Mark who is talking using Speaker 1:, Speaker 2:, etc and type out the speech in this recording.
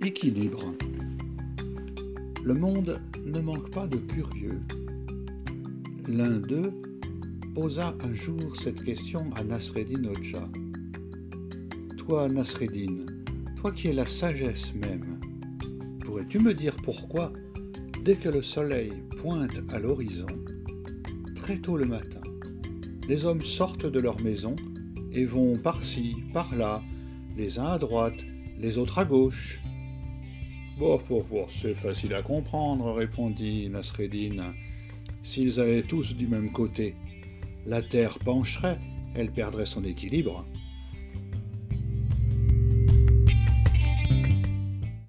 Speaker 1: Équilibre. Le monde ne manque pas de curieux. L'un d'eux posa un jour cette question à Nasreddin Ocha. Toi, Nasreddin, toi qui es la sagesse même, pourrais-tu me dire pourquoi, dès que le soleil pointe à l'horizon, très tôt le matin, les hommes sortent de leur maison et vont par-ci, par-là, les uns à droite, les autres à gauche? Bon, c'est facile à comprendre, répondit Nasreddin. S'ils allaient tous du même côté, la terre pencherait, elle perdrait son équilibre.